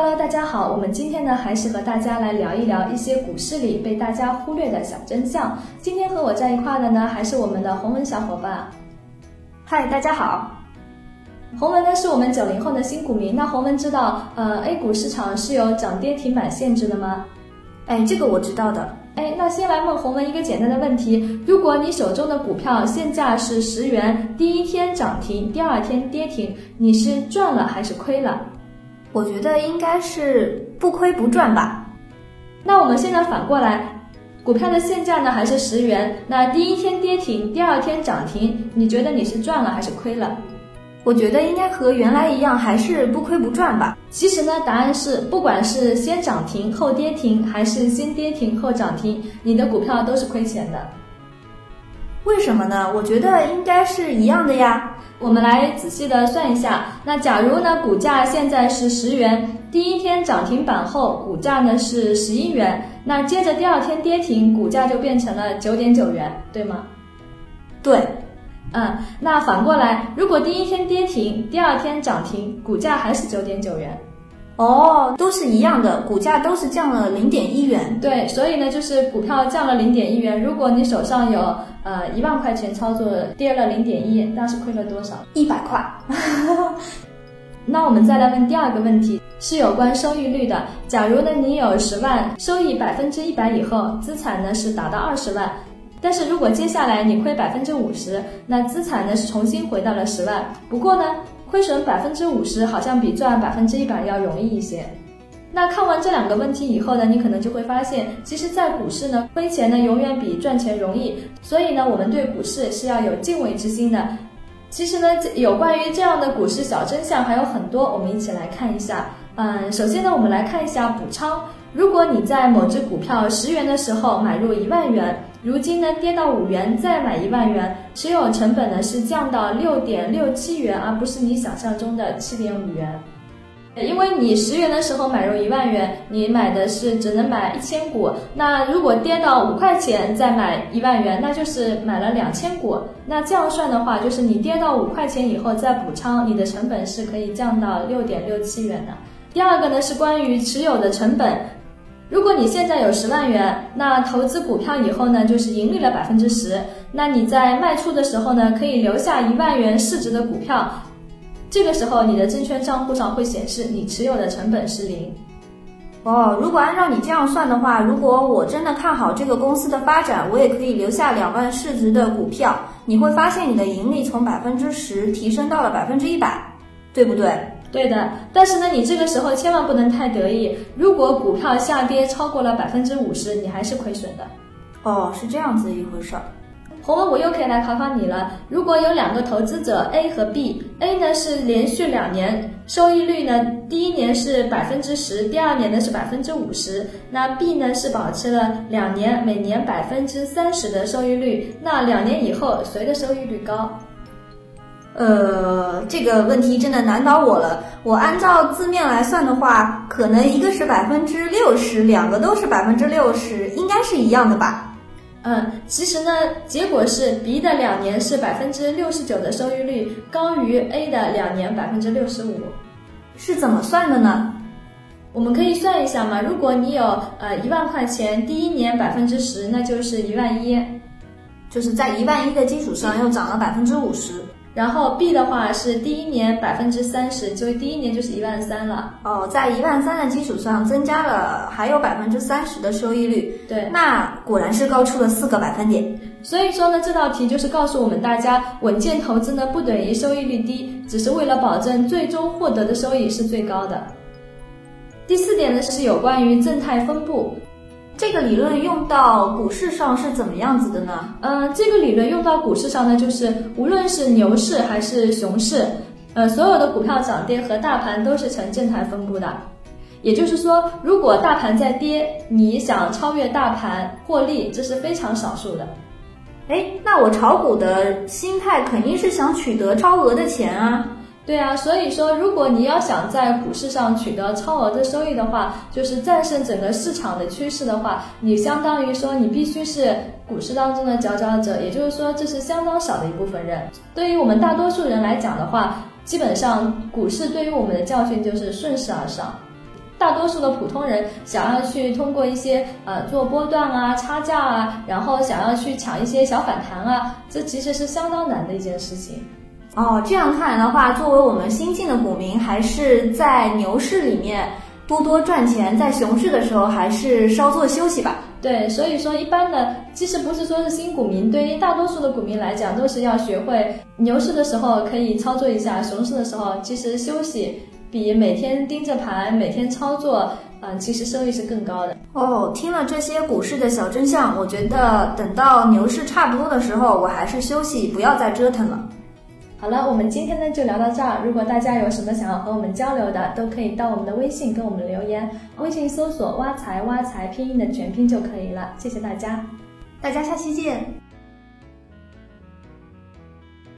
Hello，大家好，我们今天呢还是和大家来聊一聊一些股市里被大家忽略的小真相。今天和我在一块的呢还是我们的洪文小伙伴。嗨，大家好。洪文呢是我们九零后的新股民。那洪文知道，呃，A 股市场是有涨跌停板限制的吗？哎，这个我知道的。哎，那先来问洪文一个简单的问题：如果你手中的股票现价是十元，第一天涨停，第二天跌停，你是赚了还是亏了？我觉得应该是不亏不赚吧。那我们现在反过来，股票的现价呢还是十元，那第一天跌停，第二天涨停，你觉得你是赚了还是亏了？我觉得应该和原来一样，还是不亏不赚吧。其实呢，答案是不管是先涨停后跌停，还是先跌停后涨停，你的股票都是亏钱的。为什么呢？我觉得应该是一样的呀。我们来仔细的算一下，那假如呢，股价现在是十元，第一天涨停板后，股价呢是十一元，那接着第二天跌停，股价就变成了九点九元，对吗？对。嗯，那反过来，如果第一天跌停，第二天涨停，股价还是九点九元，哦，都是一样的，股价都是降了零点一元。对，所以呢，就是股票降了零点一元。如果你手上有呃一万块钱操作，跌了零点一，那是亏了多少？一百块。那我们再来问第二个问题，是有关收益率的。假如呢，你有十万，收益百分之一百以后，资产呢是达到二十万。但是如果接下来你亏百分之五十，那资产呢是重新回到了十万。不过呢，亏损百分之五十好像比赚百分之一百要容易一些。那看完这两个问题以后呢，你可能就会发现，其实，在股市呢，亏钱呢永远比赚钱容易。所以呢，我们对股市是要有敬畏之心的。其实呢，有关于这样的股市小真相还有很多，我们一起来看一下。嗯，首先呢，我们来看一下补仓。如果你在某只股票十元的时候买入一万元，如今呢跌到五元再买一万元，持有成本呢是降到六点六七元，而不是你想象中的七点五元。因为你十元的时候买入一万元，你买的是只能买一千股，那如果跌到五块钱再买一万元，那就是买了两千股。那这样算的话，就是你跌到五块钱以后再补仓，你的成本是可以降到六点六七元的。第二个呢是关于持有的成本。如果你现在有十万元，那投资股票以后呢，就是盈利了百分之十。那你在卖出的时候呢，可以留下一万元市值的股票。这个时候，你的证券账户上会显示你持有的成本是零。哦，如果按照你这样算的话，如果我真的看好这个公司的发展，我也可以留下两万市值的股票。你会发现你的盈利从百分之十提升到了百分之一百，对不对？对的，但是呢，你这个时候千万不能太得意。如果股票下跌超过了百分之五十，你还是亏损的。哦，是这样子一回事儿。红文，我又可以来考考你了。如果有两个投资者 A 和 B，A 呢是连续两年收益率呢，第一年是百分之十，第二年呢是百分之五十，那 B 呢是保持了两年每年百分之三十的收益率，那两年以后谁的收益率高？呃，这个问题真的难倒我了。我按照字面来算的话，可能一个是百分之六十，两个都是百分之六十，应该是一样的吧？嗯，其实呢，结果是 B 的两年是百分之六十九的收益率，高于 A 的两年百分之六十五。是怎么算的呢？我们可以算一下嘛。如果你有呃一万块钱，第一年百分之十，那就是一万一，就是在一万一的基础上又涨了百分之五十。然后 B 的话是第一年百分之三十，就第一年就是一万三了。哦，在一万三的基础上增加了还有百分之三十的收益率。对，那果然是高出了四个百分点。所以说呢，这道题就是告诉我们大家，稳健投资呢不等于收益率低，只是为了保证最终获得的收益是最高的。第四点呢是有关于正态分布。这个理论用到股市上是怎么样子的呢？嗯，这个理论用到股市上呢，就是无论是牛市还是熊市，呃，所有的股票涨跌和大盘都是呈正态分布的。也就是说，如果大盘在跌，你想超越大盘获利，这是非常少数的。哎，那我炒股的心态肯定是想取得超额的钱啊。对啊，所以说，如果你要想在股市上取得超额的收益的话，就是战胜整个市场的趋势的话，你相当于说你必须是股市当中的佼佼者，也就是说这是相当少的一部分人。对于我们大多数人来讲的话，基本上股市对于我们的教训就是顺势而上。大多数的普通人想要去通过一些呃做波段啊、差价啊，然后想要去抢一些小反弹啊，这其实是相当难的一件事情。哦，这样看来的话，作为我们新进的股民，还是在牛市里面多多赚钱，在熊市的时候还是稍作休息吧。对，所以说一般的，其实不是说是新股民，对于大多数的股民来讲，都是要学会牛市的时候可以操作一下，熊市的时候其实休息。比每天盯着盘、每天操作，嗯，其实收益是更高的。哦，听了这些股市的小真相，我觉得等到牛市差不多的时候，我还是休息，不要再折腾了。好了，我们今天呢就聊到这儿。如果大家有什么想要和我们交流的，都可以到我们的微信跟我们留言，微信搜索“挖财挖财”拼音的全拼就可以了。谢谢大家，大家下期见。